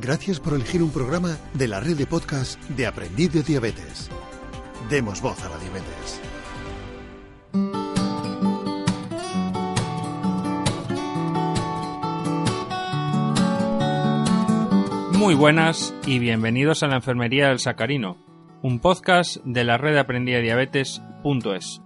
Gracias por elegir un programa de la red de podcast de Aprendiz de Diabetes. Demos voz a la diabetes. Muy buenas y bienvenidos a la Enfermería del Sacarino, un podcast de la red de Aprendida Diabetes.es.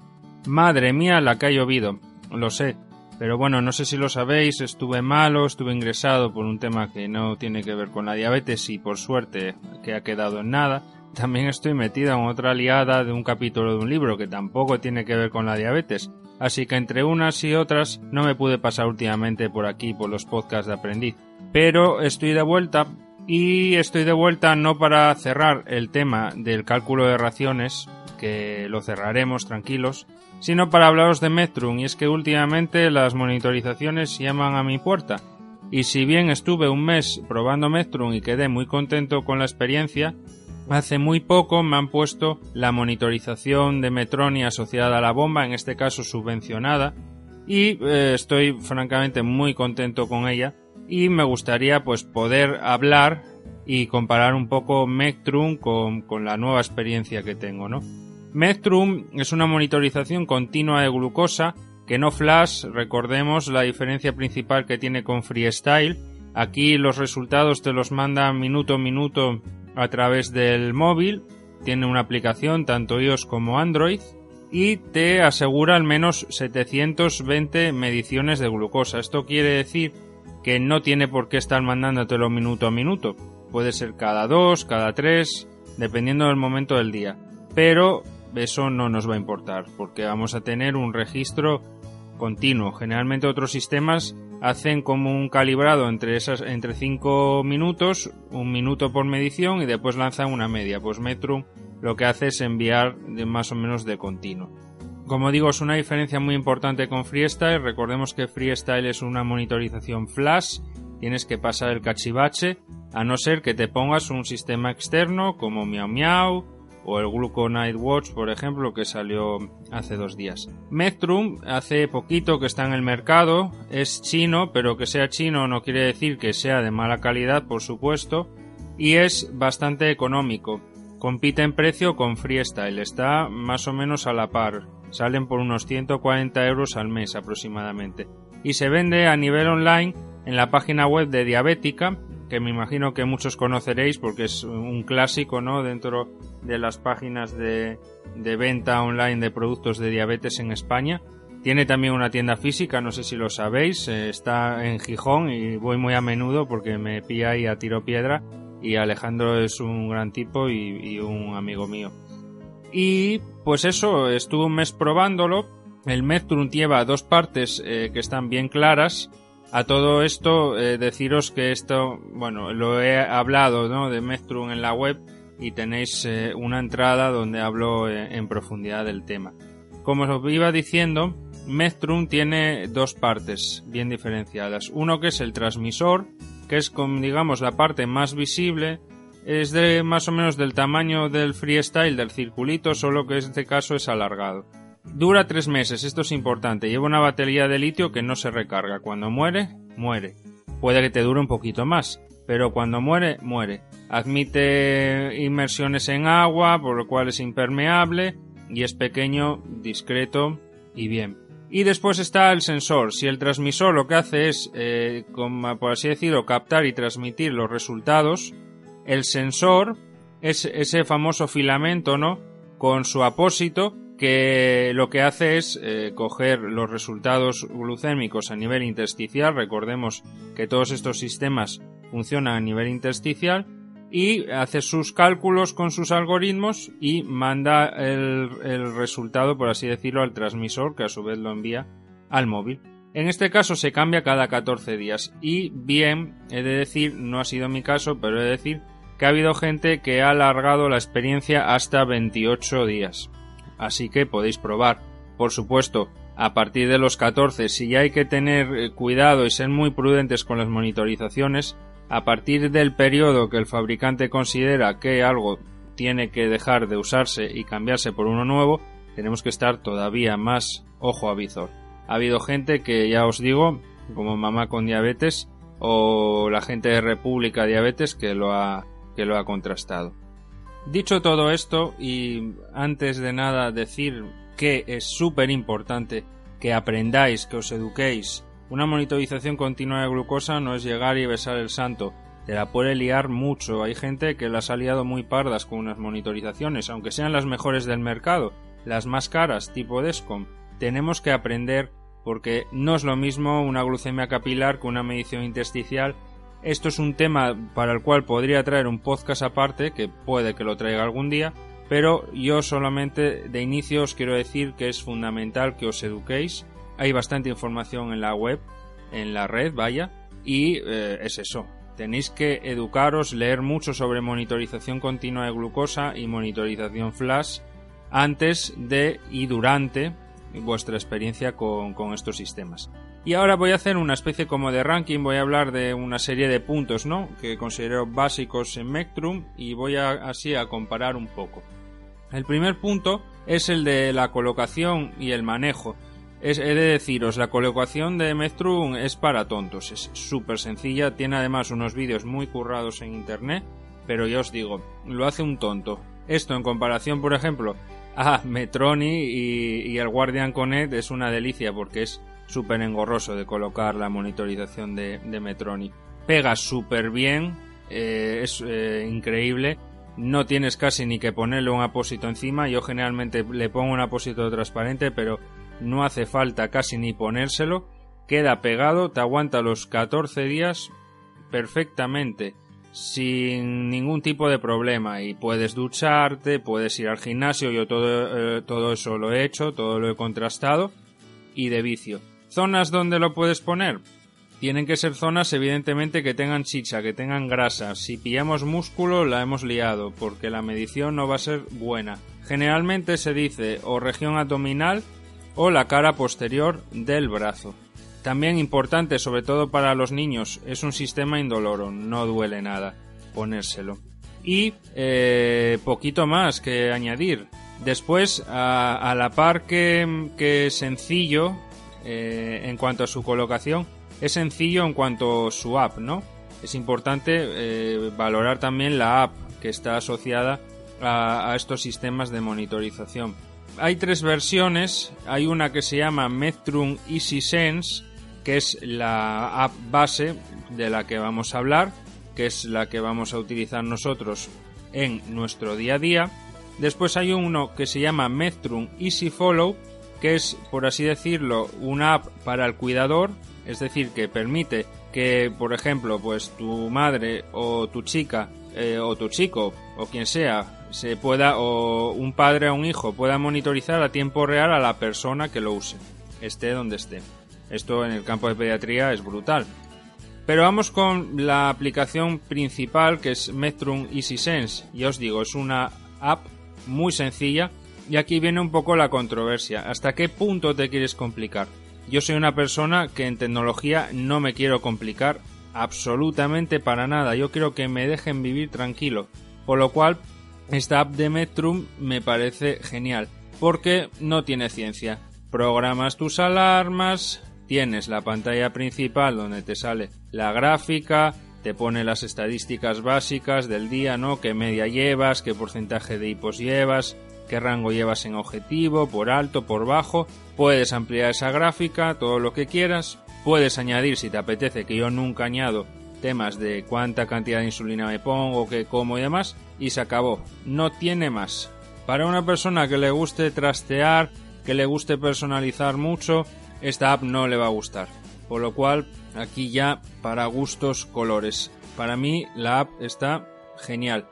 Madre mía, la que ha llovido, lo sé, pero bueno, no sé si lo sabéis, estuve malo, estuve ingresado por un tema que no tiene que ver con la diabetes y por suerte que ha quedado en nada. También estoy metido en otra liada de un capítulo de un libro que tampoco tiene que ver con la diabetes. Así que entre unas y otras no me pude pasar últimamente por aquí por los podcasts de aprendiz. Pero estoy de vuelta y estoy de vuelta no para cerrar el tema del cálculo de raciones, que lo cerraremos tranquilos, sino para hablaros de Metrum, y es que últimamente las monitorizaciones llaman a mi puerta. Y si bien estuve un mes probando Metrum y quedé muy contento con la experiencia, hace muy poco me han puesto la monitorización de Metroni asociada a la bomba, en este caso subvencionada, y eh, estoy francamente muy contento con ella y me gustaría pues poder hablar y comparar un poco Mectrum con, con la nueva experiencia que tengo, ¿no? Mectrum es una monitorización continua de glucosa que no flash, recordemos la diferencia principal que tiene con Freestyle. Aquí los resultados te los manda minuto a minuto a través del móvil, tiene una aplicación tanto iOS como Android y te asegura al menos 720 mediciones de glucosa. Esto quiere decir que no tiene por qué estar mandándotelo minuto a minuto. Puede ser cada dos, cada tres, dependiendo del momento del día. Pero eso no nos va a importar, porque vamos a tener un registro continuo. Generalmente otros sistemas hacen como un calibrado entre esas entre 5 minutos, un minuto por medición y después lanzan una media. Pues Metrum lo que hace es enviar de más o menos de continuo. Como digo, es una diferencia muy importante con Freestyle. Recordemos que Freestyle es una monitorización flash. Tienes que pasar el cachivache, a no ser que te pongas un sistema externo como Miao Miao o el Gluco Night Watch, por ejemplo, que salió hace dos días. Metrum hace poquito que está en el mercado, es chino, pero que sea chino no quiere decir que sea de mala calidad, por supuesto, y es bastante económico. Compite en precio con Freestyle, está más o menos a la par salen por unos 140 euros al mes aproximadamente. Y se vende a nivel online en la página web de Diabética, que me imagino que muchos conoceréis porque es un clásico, ¿no? Dentro de las páginas de, de venta online de productos de diabetes en España. Tiene también una tienda física, no sé si lo sabéis, eh, está en Gijón y voy muy a menudo porque me pilla ahí a tiro piedra y Alejandro es un gran tipo y un amigo mío. Y pues eso, estuve un mes probándolo. El Metrum lleva dos partes eh, que están bien claras. A todo esto, eh, deciros que esto, bueno, lo he hablado ¿no? de Metrum en la web y tenéis eh, una entrada donde hablo en profundidad del tema. Como os iba diciendo, Metrum tiene dos partes bien diferenciadas. Uno que es el transmisor, que es, como digamos, la parte más visible es de más o menos del tamaño del freestyle del circulito, solo que en este caso es alargado. Dura tres meses, esto es importante. Lleva una batería de litio que no se recarga. Cuando muere, muere. Puede que te dure un poquito más, pero cuando muere, muere. Admite inmersiones en agua, por lo cual es impermeable y es pequeño, discreto y bien. Y después está el sensor. Si el transmisor lo que hace es, eh, como, por así decirlo, captar y transmitir los resultados, el sensor es ese famoso filamento, ¿no? Con su apósito que lo que hace es eh, coger los resultados glucémicos a nivel intersticial. Recordemos que todos estos sistemas funcionan a nivel intersticial y hace sus cálculos con sus algoritmos y manda el, el, resultado, por así decirlo, al transmisor que a su vez lo envía al móvil. En este caso se cambia cada 14 días y bien, he de decir, no ha sido mi caso, pero he de decir que ha habido gente que ha alargado la experiencia hasta 28 días. Así que podéis probar. Por supuesto, a partir de los 14, si hay que tener eh, cuidado y ser muy prudentes con las monitorizaciones, a partir del periodo que el fabricante considera que algo tiene que dejar de usarse y cambiarse por uno nuevo, tenemos que estar todavía más ojo a visor. Ha habido gente que, ya os digo, como mamá con diabetes, o la gente de República Diabetes que lo ha, que lo ha contrastado. Dicho todo esto, y antes de nada decir que es súper importante que aprendáis, que os eduquéis, una monitorización continua de glucosa no es llegar y besar el santo, te la puede liar mucho. Hay gente que las ha liado muy pardas con unas monitorizaciones, aunque sean las mejores del mercado, las más caras, tipo Descom. Tenemos que aprender porque no es lo mismo una glucemia capilar que una medición intersticial. Esto es un tema para el cual podría traer un podcast aparte, que puede que lo traiga algún día, pero yo solamente de inicio os quiero decir que es fundamental que os eduquéis. Hay bastante información en la web, en la red, vaya, y eh, es eso. Tenéis que educaros, leer mucho sobre monitorización continua de glucosa y monitorización flash antes de y durante vuestra experiencia con, estos sistemas. Y ahora voy a hacer una especie como de ranking, voy a hablar de una serie de puntos, ¿no? Que considero básicos en Mectrum y voy a, así a comparar un poco. El primer punto es el de la colocación y el manejo. Es, he de deciros, la colocación de Mectrum es para tontos, es súper sencilla, tiene además unos vídeos muy currados en internet, pero ya os digo, lo hace un tonto. Esto en comparación, por ejemplo, Ah, Metroni y, el Guardian Connect es una delicia porque es súper engorroso de colocar la monitorización de, Metroni. Pega súper bien, eh, es eh, increíble. No tienes casi ni que ponerle un apósito encima. Yo generalmente le pongo un apósito transparente, pero no hace falta casi ni ponérselo. Queda pegado, te aguanta los 14 días perfectamente sin ningún tipo de problema y puedes ducharte, puedes ir al gimnasio, yo todo, eh, todo eso lo he hecho, todo lo he contrastado y de vicio. ¿Zonas donde lo puedes poner? Tienen que ser zonas evidentemente que tengan chicha, que tengan grasa. Si pillamos músculo la hemos liado porque la medición no va a ser buena. Generalmente se dice o región abdominal o la cara posterior del brazo. También importante, sobre todo para los niños, es un sistema indoloro, no duele nada ponérselo. Y eh, poquito más que añadir. Después, a, la par que, que sencillo eh, en cuanto a su colocación, es sencillo en cuanto a su app, ¿no? Es importante eh, valorar también la app que está asociada a, estos sistemas de monitorización. Hay tres versiones. Hay una que se llama Metrum Easy Sense, que es la app base de la que vamos a hablar, que es la que vamos a utilizar nosotros en nuestro día a día. Después hay uno que se llama Metrum Easy Follow, que es, por así decirlo, una app para el cuidador, es decir, que permite que, por ejemplo, pues tu madre o tu chica eh, o tu chico o quien sea se pueda o un padre o un hijo pueda monitorizar a tiempo real a la persona que lo use, esté donde esté. Esto en el campo de pediatría es brutal. Pero vamos con la aplicación principal que es Metrum EasySense. Ya os digo, es una app muy sencilla y aquí viene un poco la controversia. ¿Hasta qué punto te quieres complicar? Yo soy una persona que en tecnología no me quiero complicar absolutamente para nada. Yo quiero que me dejen vivir tranquilo. Por lo cual, esta app de Metrum me parece genial. Porque no tiene ciencia. Programas tus alarmas, tienes la pantalla principal donde te sale la gráfica, te pone las estadísticas básicas del día, ¿no? Qué media llevas, qué porcentaje de hipos llevas, qué rango llevas en objetivo, por alto, por bajo. Puedes ampliar esa gráfica, todo lo que quieras. Puedes añadir, si te apetece, que yo nunca añado temas de cuánta cantidad de insulina me pongo, qué como y demás, y se acabó. No tiene más. Para una persona que le guste trastear, que le guste personalizar mucho, esta app no le va a gustar. Por lo cual, aquí ya para gustos colores. Para mí la app está genial.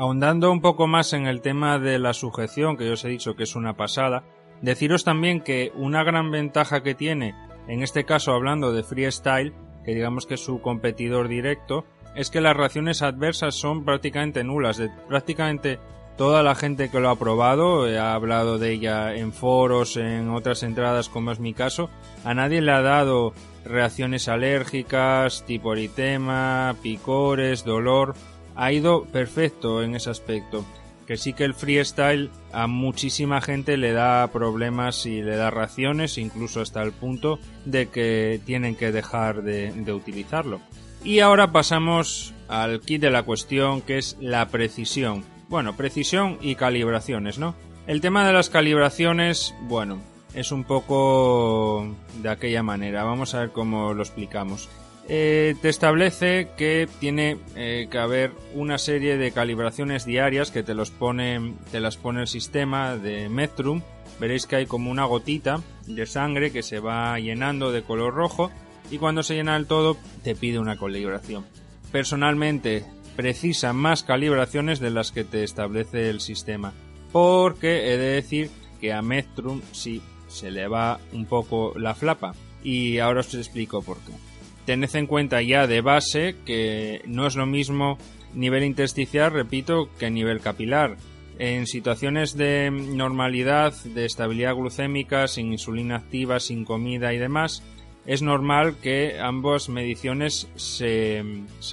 Ahondando un poco más en el tema de la sujeción, que yo os he dicho que es una pasada, deciros también que una gran ventaja que tiene, en este caso hablando de freestyle, que digamos que es su competidor directo, es que las reacciones adversas son prácticamente nulas. De prácticamente toda la gente que lo ha probado, eh, ha hablado de ella en foros, en otras entradas como es mi caso, a nadie le ha dado reacciones alérgicas, tipo eritema, picores, dolor. Ha ido perfecto en ese aspecto. Que sí que el freestyle a muchísima gente le da problemas y le da reacciones, incluso hasta el punto de que tienen que dejar de, de utilizarlo. Y ahora pasamos al kit de la cuestión que es la precisión. Bueno, precisión y calibraciones, ¿no? El tema de las calibraciones, bueno, es un poco de aquella manera. Vamos a ver cómo lo explicamos. Eh, te establece que tiene eh, que haber una serie de calibraciones diarias que te los pone, te las pone el sistema de Metrum. Veréis que hay como una gotita de sangre que se va llenando de color rojo y cuando se llena del todo te pide una calibración. Personalmente precisa más calibraciones de las que te establece el sistema porque he de decir que a Metrum sí se le va un poco la flapa y ahora os explico por qué. Tened en cuenta ya de base que no es lo mismo nivel intersticial, repito, que nivel capilar. En situaciones de normalidad, de estabilidad glucémica, sin insulina activa, sin comida y demás, es normal que ambas mediciones se,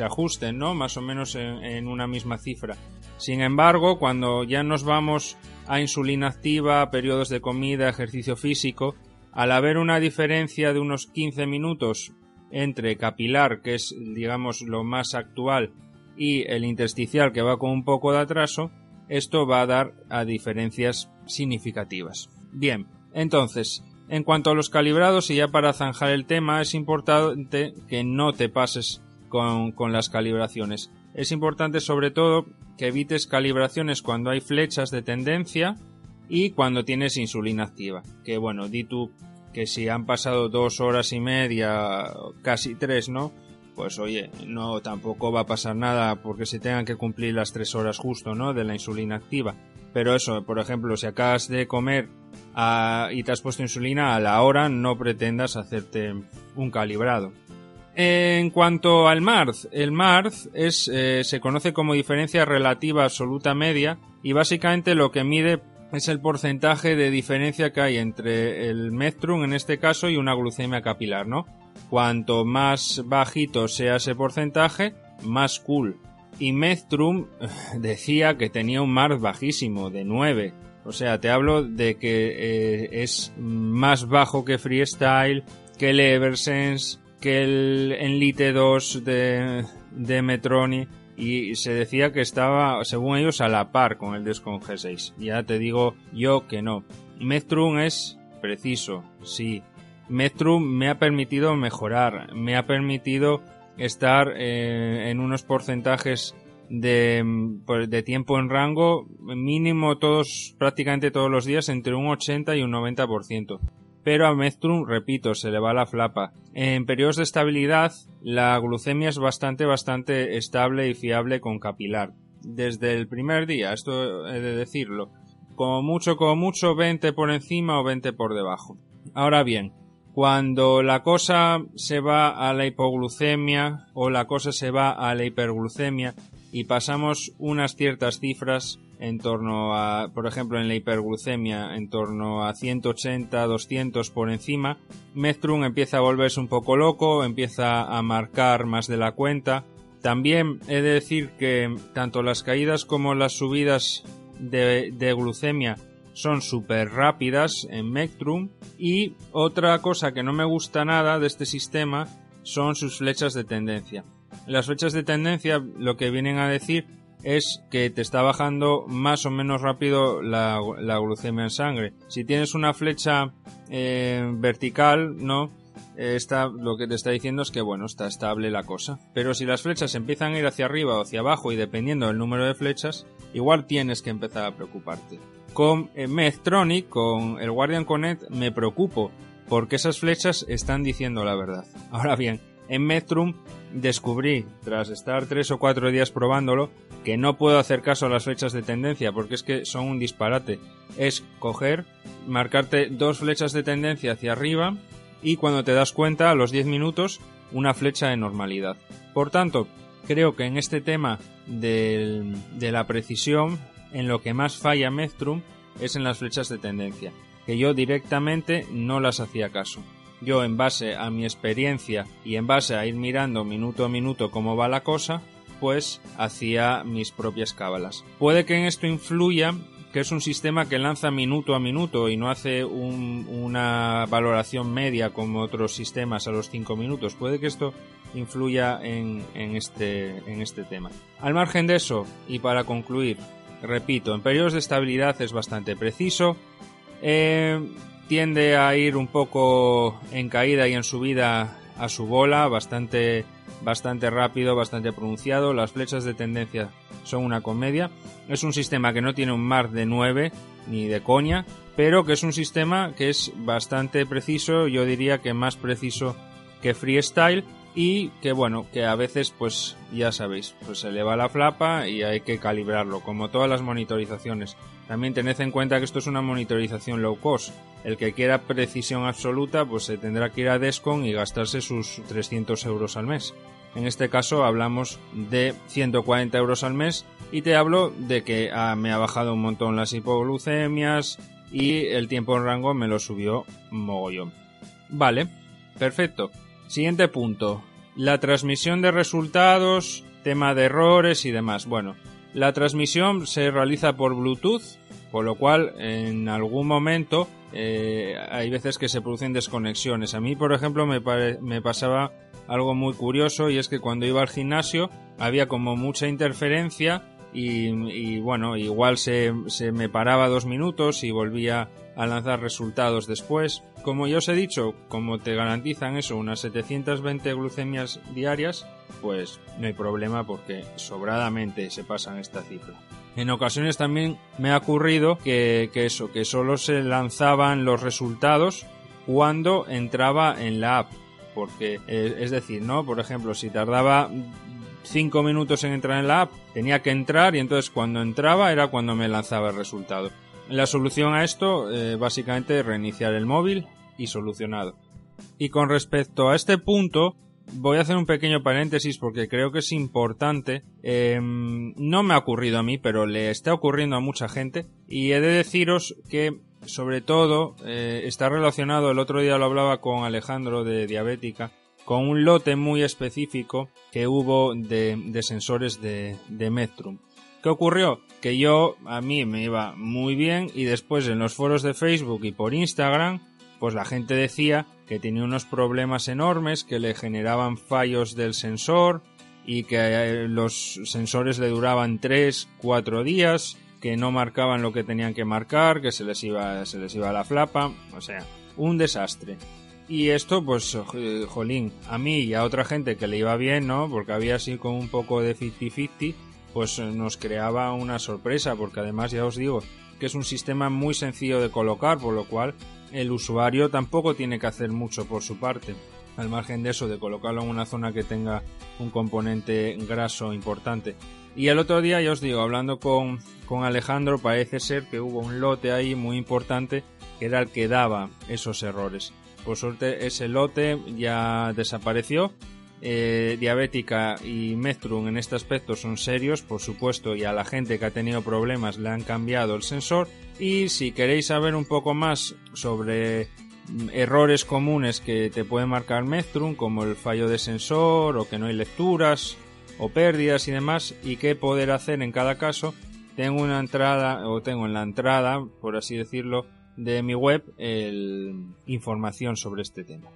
ajusten, ¿no? Más o menos en, una misma cifra. Sin embargo, cuando ya nos vamos a insulina activa, periodos de comida, ejercicio físico, al haber una diferencia de unos 15 minutos entre capilar, que es digamos lo más actual, y el intersticial, que va con un poco de atraso, esto va a dar a diferencias significativas. Bien, entonces, en cuanto a los calibrados, y ya para zanjar el tema, es importante que no te pases con, con las calibraciones. Es importante sobre todo que evites calibraciones cuando hay flechas de tendencia y cuando tienes insulina activa. Que bueno, di tú que si han pasado dos horas y media, casi tres, ¿no? Pues oye, no tampoco va a pasar nada porque se tengan que cumplir las tres horas justo, ¿no? De la insulina activa. Pero eso, por ejemplo, si acabas de comer ah, y te has puesto insulina a la hora, no pretendas hacerte un calibrado. En cuanto al MARZ, el MARZ es, eh, se conoce como diferencia relativa absoluta media y básicamente lo que mide es el porcentaje de diferencia que hay entre el Metrum en este caso y una glucemia capilar, ¿no? Cuanto más bajito sea ese porcentaje, más cool. Y Metrum decía que tenía un MARZ bajísimo, de 9. O sea, te hablo de que eh, es más bajo que Freestyle, que el Eversense, que el Enlite 2 de, de Metroni y se decía que estaba, según ellos, a la par con el Descon G6. Ya te digo yo que no. Metrum es preciso, sí. Metrum me ha permitido mejorar, me ha permitido estar eh, en unos porcentajes de, pues, de tiempo en rango mínimo todos, prácticamente todos los días entre un 80 y un 90% pero a Meztrum, repito, se le va la flapa. En periodos de estabilidad, la glucemia es bastante, bastante estable y fiable con capilar. Desde el primer día, esto he de decirlo. Como mucho, como mucho, 20 por encima o 20 por debajo. Ahora bien, cuando la cosa se va a la hipoglucemia o la cosa se va a la hiperglucemia y pasamos unas ciertas cifras, en torno a, por ejemplo, en la hiperglucemia, en torno a 180, 200 por encima, Metrum empieza a volverse un poco loco, empieza a marcar más de la cuenta. También he de decir que tanto las caídas como las subidas de, glucemia son súper rápidas en Mectrum y otra cosa que no me gusta nada de este sistema son sus flechas de tendencia. Las flechas de tendencia lo que vienen a decir es que te está bajando más o menos rápido la, glucemia en sangre. Si tienes una flecha eh, vertical, ¿no? Lo que te está diciendo es que bueno, está estable la cosa. Pero si las flechas empiezan a ir hacia arriba o hacia abajo y dependiendo del número de flechas, igual tienes que empezar a preocuparte. Con eh, Medtronic, con el Guardian Connect, me preocupo porque esas flechas están diciendo la verdad. Ahora bien, en Metrum descubrí, tras estar tres o cuatro días probándolo, que no puedo hacer caso a las flechas de tendencia porque es que son un disparate. Es coger, marcarte dos flechas de tendencia hacia arriba y cuando te das cuenta, a los 10 minutos, una flecha de normalidad. Por tanto, creo que en este tema de la precisión, en lo que más falla Metrum es en las flechas de tendencia, que yo directamente no las hacía caso yo en base a mi experiencia y en base a ir mirando minuto a minuto cómo va la cosa, pues hacía mis propias cábalas. Puede que en esto influya que es un sistema que lanza minuto a minuto y no hace una valoración media como otros sistemas a los 5 minutos. Puede que esto influya en, este, en este tema. Al margen de eso, y para concluir, repito, en periodos de estabilidad es bastante preciso, eh, tiende a ir un poco en caída y en subida a su bola, bastante, bastante rápido, bastante pronunciado, las flechas de tendencia son una comedia, es un sistema que no tiene un mar de 9 ni de coña, pero que es un sistema que es bastante preciso, yo diría que más preciso que freestyle y que bueno, que a veces pues ya sabéis, pues se le va la flapa y hay que calibrarlo, como todas las monitorizaciones. También tened en cuenta que esto es una monitorización low cost. El que quiera precisión absoluta pues se tendrá que ir a Descon y gastarse sus 300 euros al mes. En este caso hablamos de 140 euros al mes y te hablo de que ah, me ha bajado un montón las hipoglucemias y el tiempo en rango me lo subió mogollón. Vale, perfecto. Siguiente punto. La transmisión de resultados, tema de errores y demás. Bueno, la transmisión se realiza por Bluetooth, por lo cual en algún momento eh, hay veces que se producen desconexiones. A mí, por ejemplo, me, me pasaba algo muy curioso y es que cuando iba al gimnasio había como mucha interferencia y, bueno, igual se, se, me paraba dos minutos y volvía a lanzar resultados después. Como ya os he dicho, como te garantizan eso, unas 720 glucemias diarias, pues no hay problema porque sobradamente se pasan esta cifra. En ocasiones también me ha ocurrido que, que eso, que solo se lanzaban los resultados cuando entraba en la app porque eh, es decir, ¿no? Por ejemplo, si tardaba cinco minutos en entrar en la app, tenía que entrar y entonces cuando entraba era cuando me lanzaba el resultado. La solución a esto, eh, básicamente, reiniciar el móvil y solucionado. Y con respecto a este punto, voy a hacer un pequeño paréntesis porque creo que es importante. Em, no me ha ocurrido a mí, pero le está ocurriendo a mucha gente. Y he de deciros que sobre todo eh, está relacionado, el otro día lo hablaba con Alejandro de Diabética, con un lote muy específico que hubo de, sensores de, de. ¿Qué ocurrió? Que yo, a mí me iba muy bien y después en los foros de Facebook y por Instagram, pues la gente decía que tenía unos problemas enormes, que le generaban fallos del sensor y que eh, los sensores le duraban 3, 4 días que no marcaban lo que tenían que marcar, que se les iba, se les iba la flapa, o sea, un desastre. Y esto, pues, jolín, a mí y a otra gente que le iba bien, ¿no? Porque había así como un poco de 50-50, pues nos creaba una sorpresa, porque además ya os digo que es un sistema muy sencillo de colocar, por lo cual el usuario tampoco tiene que hacer mucho por su parte. Al margen de eso, de colocarlo en una zona que tenga un componente graso importante. Y el otro día, ya os digo, hablando con, con Alejandro, parece ser que hubo un lote ahí muy importante que era el que daba esos errores. Por suerte, ese lote ya desapareció. Eh, diabética y Metrum en este aspecto son serios, por supuesto, y a la gente que ha tenido problemas le han cambiado el sensor. Y si queréis saber un poco más sobre mm, errores comunes que te puede marcar Metrum, como el fallo de sensor o que no hay lecturas o pérdidas y demás y qué poder hacer en cada caso, tengo una entrada o tengo en la entrada, por así decirlo, de mi web el, información sobre este tema.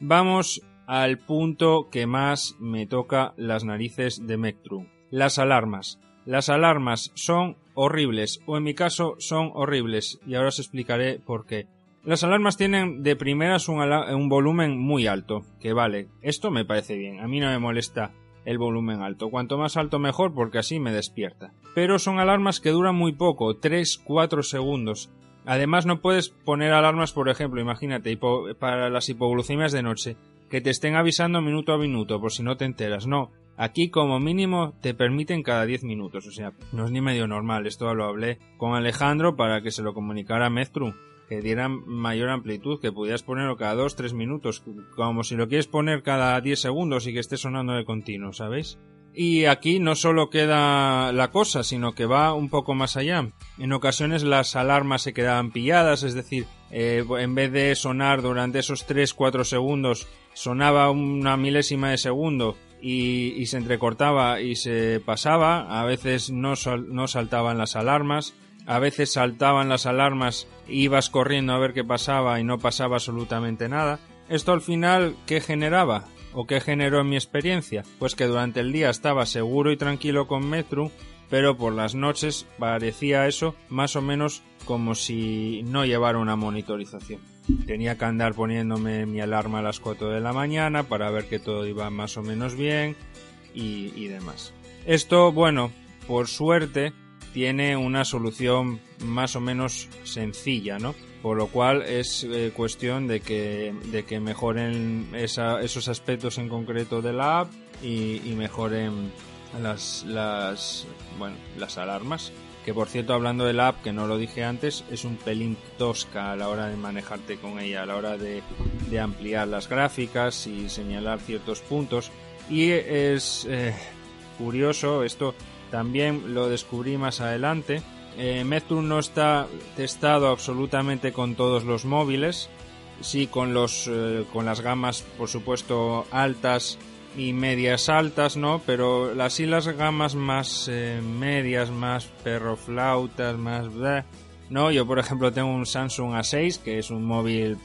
Vamos al punto que más me toca las narices de Mectrum. Las alarmas. Las alarmas son horribles, o en mi caso son horribles, y ahora os explicaré por qué. Las alarmas tienen de primeras un, un volumen muy alto, que vale, esto me parece bien, a mí no me molesta el volumen alto. Cuanto más alto mejor porque así me despierta. Pero son alarmas que duran muy poco, 3-4 segundos. Además no puedes poner alarmas, por ejemplo, imagínate, para las hipoglucemias de noche, que te estén avisando minuto a minuto por si no te enteras. No, aquí como mínimo te permiten cada 10 minutos, o sea, no es ni medio normal. Esto lo hablé con Alejandro para que se lo comunicara a Meztru que dieran mayor amplitud, que pudieras ponerlo cada 2-3 minutos, como si lo quieres poner cada 10 segundos y que esté sonando de continuo, ¿sabéis? Y aquí no solo queda la cosa, sino que va un poco más allá. En ocasiones las alarmas se quedaban pilladas, es decir, eh, en vez de sonar durante esos 3-4 segundos, sonaba una milésima de segundo y, se entrecortaba y se pasaba. A veces no, no saltaban las alarmas a veces saltaban las alarmas, ibas corriendo a ver qué pasaba y no pasaba absolutamente nada. Esto al final, ¿qué generaba? ¿O qué generó en mi experiencia? Pues que durante el día estaba seguro y tranquilo con Metrum, pero por las noches parecía eso más o menos como si no llevara una monitorización. Tenía que andar poniéndome mi alarma a las 4 de la mañana para ver que todo iba más o menos bien y, demás. Esto, bueno, por suerte tiene una solución más o menos sencilla, ¿no? Por lo cual es eh, cuestión de que, de que mejoren esos aspectos en concreto de la app y mejoren las, las, bueno, las alarmas. Que por cierto, hablando de la app, que no lo dije antes, es un pelín tosca a la hora de manejarte con ella, a la hora de, de ampliar las gráficas y señalar ciertos puntos. Y es eh, curioso, esto también lo descubrí más adelante. Eh, no está testado absolutamente con todos los móviles. Sí, con los eh, con las gamas, por supuesto, altas y medias altas, ¿no? Pero las y las gamas más eh, medias, más perroflautas, más... Bleh, ¿no? Yo, por ejemplo, tengo un Samsung A6, que es un móvil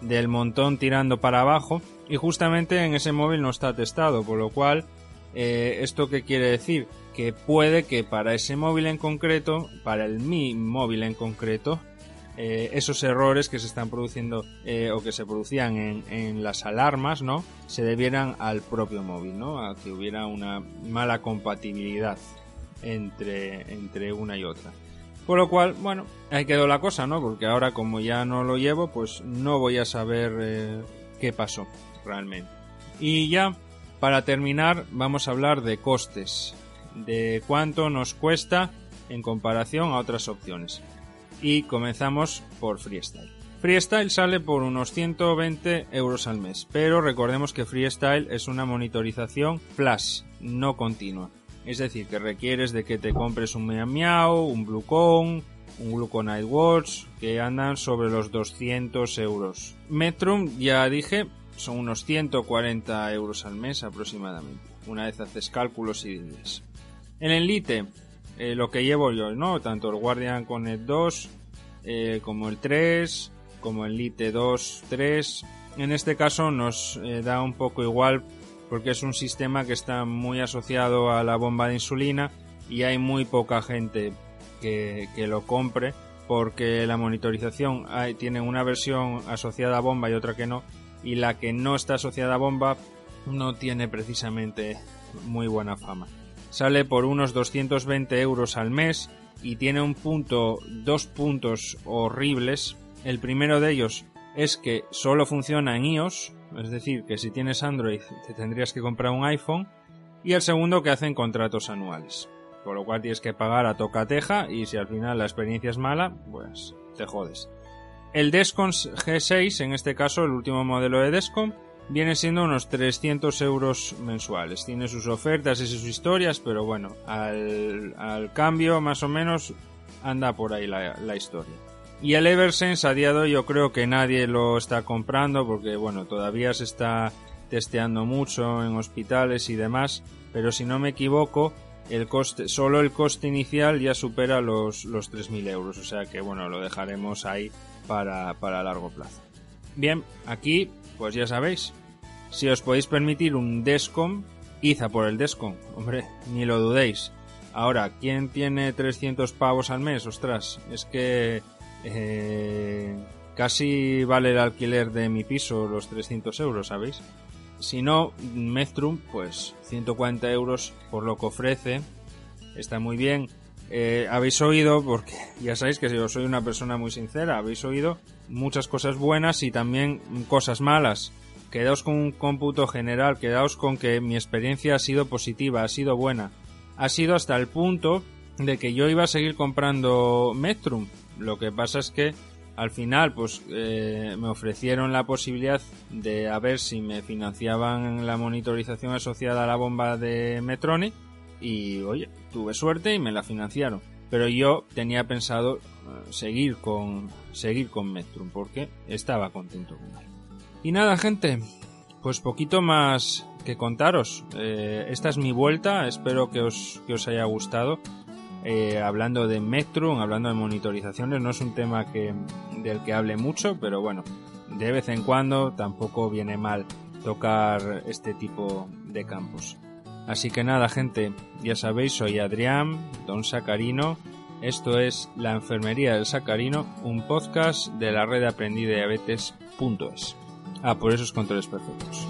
del montón tirando para abajo, y justamente en ese móvil no está testado, por lo cual, eh, ¿esto qué quiere decir? Que puede que para ese móvil en concreto, para el mi móvil en concreto, eh, esos errores que se están produciendo eh, o que se producían en, en, las alarmas, ¿no? Se debieran al propio móvil, ¿no? A que hubiera una mala compatibilidad entre, entre una y otra. Por lo cual, bueno, ahí quedó la cosa, ¿no? Porque ahora como ya no lo llevo, pues no voy a saber eh, qué pasó realmente. Y ya, para terminar, vamos a hablar de costes, de cuánto nos cuesta en comparación a otras opciones y comenzamos por Freestyle. Freestyle sale por unos 120 euros al mes, pero recordemos que Freestyle es una monitorización flash, no continua. Es decir, que requieres de que te compres un Miau Miau, un Bluecon, un Gluco Nightwatch, que andan sobre los 200 euros. Metrum, ya dije, son unos 140 euros al mes aproximadamente, una vez haces cálculos y dices. En Elite, eh, lo que llevo yo, ¿no? Tanto el Guardian Connect 2 eh, como el 3, como el Elite 2, 3. En este caso nos eh, da un poco igual porque es un sistema que está muy asociado a la bomba de insulina y hay muy poca gente que, que lo compre porque la monitorización tiene una versión asociada a bomba y otra que no y la que no está asociada a bomba no tiene precisamente muy buena fama sale por unos 220 euros al mes y tiene un punto, dos puntos horribles. El primero de ellos es que solo funciona en iOS, es decir, que si tienes Android te tendrías que comprar un iPhone. Y el segundo que hacen contratos anuales, por lo cual tienes que pagar a tocateja y si al final la experiencia es mala, pues te jodes. El Descom G6, en este caso el último modelo de Descom, viene siendo unos 300 euros mensuales. Tiene sus ofertas y sus historias, pero bueno, al, al cambio más o menos anda por ahí la, la, historia. Y el Eversense a día de hoy yo creo que nadie lo está comprando porque bueno, todavía se está testeando mucho en hospitales y demás, pero si no me equivoco, el coste, solo el coste inicial ya supera los, los 3.000 euros, o sea que bueno, lo dejaremos ahí para, para largo plazo. Bien, aquí pues ya sabéis, si os podéis permitir un Descom, id a por el Descom, hombre, ni lo dudéis. Ahora, ¿quién tiene 300 pavos al mes? Ostras, es que eh, casi vale el alquiler de mi piso los 300 euros, ¿sabéis? Si no, Metrum, pues 140 euros por lo que ofrece, está muy bien. Eh, habéis oído, porque ya sabéis que yo soy una persona muy sincera, habéis oído muchas cosas buenas y también cosas malas. Quedaos con un cómputo general, quedaos con que mi experiencia ha sido positiva, ha sido buena. Ha sido hasta el punto de que yo iba a seguir comprando Metrum. Lo que pasa es que al final pues eh, me ofrecieron la posibilidad de a ver si me financiaban la monitorización asociada a la bomba de Metronic y oye, tuve suerte y me la financiaron. Pero yo tenía pensado uh, seguir con seguir con Metrum porque estaba contento con él. Y nada, gente, pues poquito más que contaros. Eh, esta es mi vuelta, espero que os, que os haya gustado. Eh, hablando de Metrum, hablando de monitorizaciones, no es un tema que, del que hable mucho, pero bueno, de vez en cuando tampoco viene mal tocar este tipo de campos. Así que nada, gente, ya sabéis, soy Adrián, don Sacarino. Esto es La Enfermería del Sacarino, un podcast de la red de diabetes.es. Ah, por esos controles perfectos.